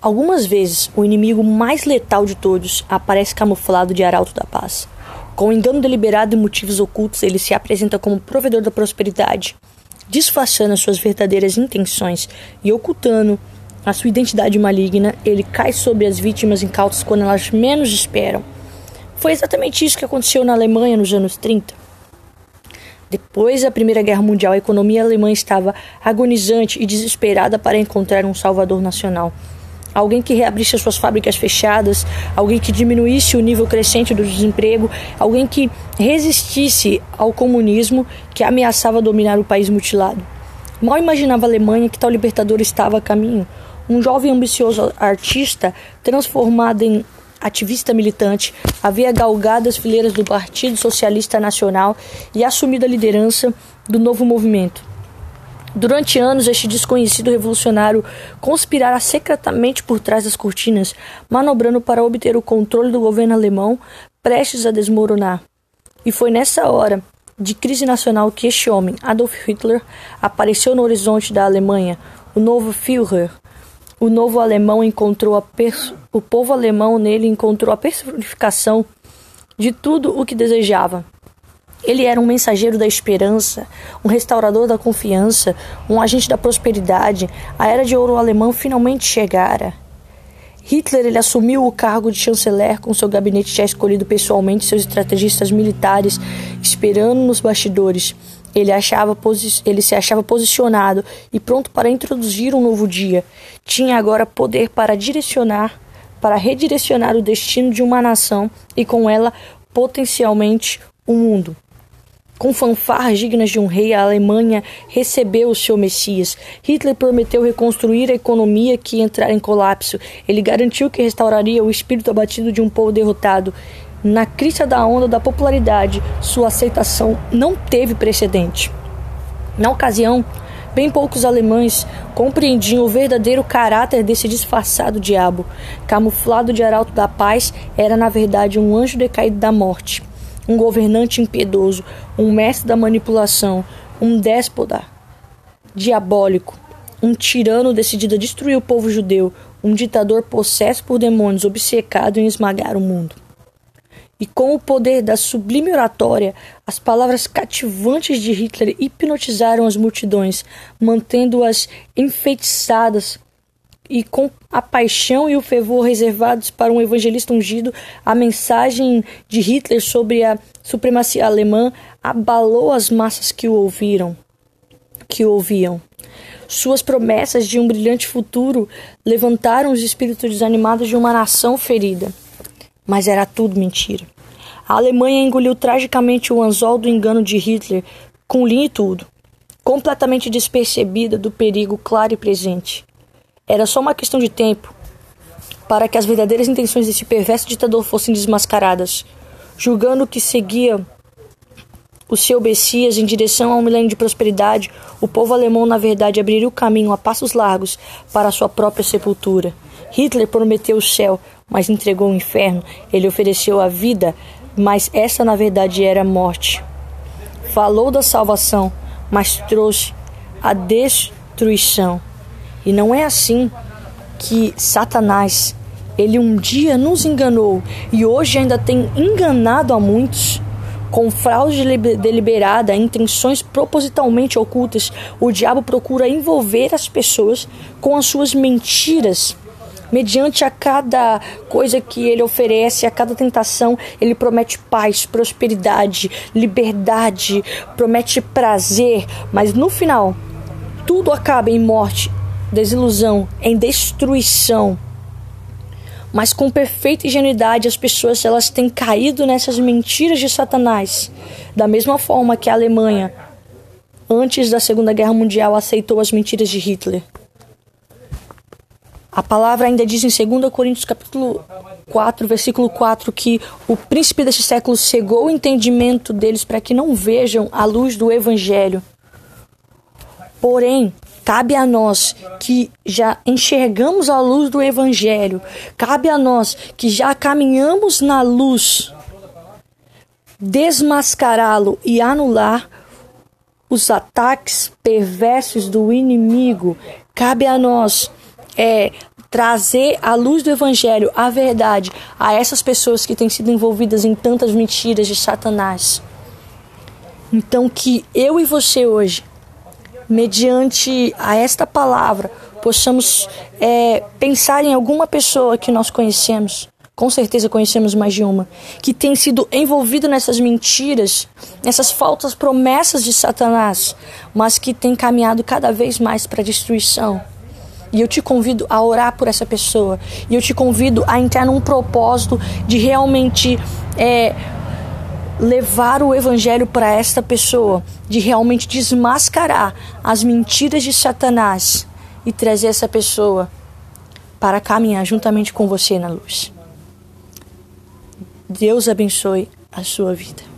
Algumas vezes, o inimigo mais letal de todos aparece camuflado de arauto da paz. Com engano deliberado e motivos ocultos, ele se apresenta como provedor da prosperidade, disfarçando as suas verdadeiras intenções e ocultando a sua identidade maligna, ele cai sobre as vítimas incautas quando elas menos esperam. Foi exatamente isso que aconteceu na Alemanha nos anos 30. Depois da Primeira Guerra Mundial, a economia alemã estava agonizante e desesperada para encontrar um salvador nacional. Alguém que reabrisse as suas fábricas fechadas, alguém que diminuísse o nível crescente do desemprego, alguém que resistisse ao comunismo que ameaçava dominar o país mutilado. Mal imaginava a Alemanha que tal libertador estava a caminho. Um jovem ambicioso artista, transformado em ativista militante, havia galgado as fileiras do Partido Socialista Nacional e assumido a liderança do novo movimento. Durante anos, este desconhecido revolucionário conspirara secretamente por trás das cortinas, manobrando para obter o controle do governo alemão prestes a desmoronar. E foi nessa hora de crise nacional que este homem, Adolf Hitler, apareceu no horizonte da Alemanha, o novo Führer, o novo alemão encontrou a o povo alemão nele encontrou a personificação de tudo o que desejava. Ele era um mensageiro da esperança, um restaurador da confiança, um agente da prosperidade. A era de ouro alemão finalmente chegara. Hitler ele assumiu o cargo de chanceler com seu gabinete já escolhido pessoalmente, seus estrategistas militares esperando nos bastidores. Ele, achava ele se achava posicionado e pronto para introduzir um novo dia. Tinha agora poder para direcionar, para redirecionar o destino de uma nação e com ela potencialmente o mundo. Com fanfarras dignas de um rei, a Alemanha recebeu o seu Messias. Hitler prometeu reconstruir a economia que entrara em colapso. Ele garantiu que restauraria o espírito abatido de um povo derrotado. Na crista da onda da popularidade, sua aceitação não teve precedente. Na ocasião, bem poucos alemães compreendiam o verdadeiro caráter desse disfarçado diabo. Camuflado de arauto da paz, era na verdade um anjo decaído da morte, um governante impiedoso, um mestre da manipulação, um déspota diabólico, um tirano decidido a destruir o povo judeu, um ditador possesso por demônios obcecado em esmagar o mundo. E com o poder da sublime oratória, as palavras cativantes de Hitler hipnotizaram as multidões, mantendo-as enfeitiçadas. E com a paixão e o fervor reservados para um evangelista ungido, a mensagem de Hitler sobre a supremacia alemã abalou as massas que o ouviram, que o ouviam. Suas promessas de um brilhante futuro levantaram os espíritos desanimados de uma nação ferida mas era tudo mentira. A Alemanha engoliu tragicamente o anzol do engano de Hitler, com linha e tudo, completamente despercebida do perigo claro e presente. Era só uma questão de tempo para que as verdadeiras intenções desse perverso ditador fossem desmascaradas, julgando que seguia o seu Messias em direção a um milênio de prosperidade, o povo alemão, na verdade, abriria o caminho a passos largos para a sua própria sepultura. Hitler prometeu o céu, mas entregou o inferno. Ele ofereceu a vida, mas essa na verdade era a morte. Falou da salvação, mas trouxe a destruição. E não é assim que Satanás, ele um dia nos enganou e hoje ainda tem enganado a muitos. Com fraude deliberada, intenções propositalmente ocultas, o diabo procura envolver as pessoas com as suas mentiras Mediante a cada coisa que ele oferece, a cada tentação, ele promete paz, prosperidade, liberdade, promete prazer, mas no final, tudo acaba em morte, desilusão, em destruição. Mas com perfeita ingenuidade, as pessoas elas têm caído nessas mentiras de Satanás, da mesma forma que a Alemanha, antes da Segunda Guerra Mundial, aceitou as mentiras de Hitler. A palavra ainda diz em 2 Coríntios capítulo 4, versículo 4, que o príncipe deste século cegou o entendimento deles para que não vejam a luz do evangelho. Porém, cabe a nós que já enxergamos a luz do evangelho, cabe a nós que já caminhamos na luz, desmascará-lo e anular os ataques perversos do inimigo. Cabe a nós é, trazer a luz do Evangelho, a verdade, a essas pessoas que têm sido envolvidas em tantas mentiras de Satanás. Então, que eu e você hoje, mediante a esta palavra, possamos é, pensar em alguma pessoa que nós conhecemos, com certeza conhecemos mais de uma, que tem sido envolvido nessas mentiras, nessas falsas promessas de Satanás, mas que tem caminhado cada vez mais para a destruição. E eu te convido a orar por essa pessoa. E eu te convido a entrar num propósito de realmente é, levar o evangelho para esta pessoa, de realmente desmascarar as mentiras de Satanás e trazer essa pessoa para caminhar juntamente com você na luz. Deus abençoe a sua vida.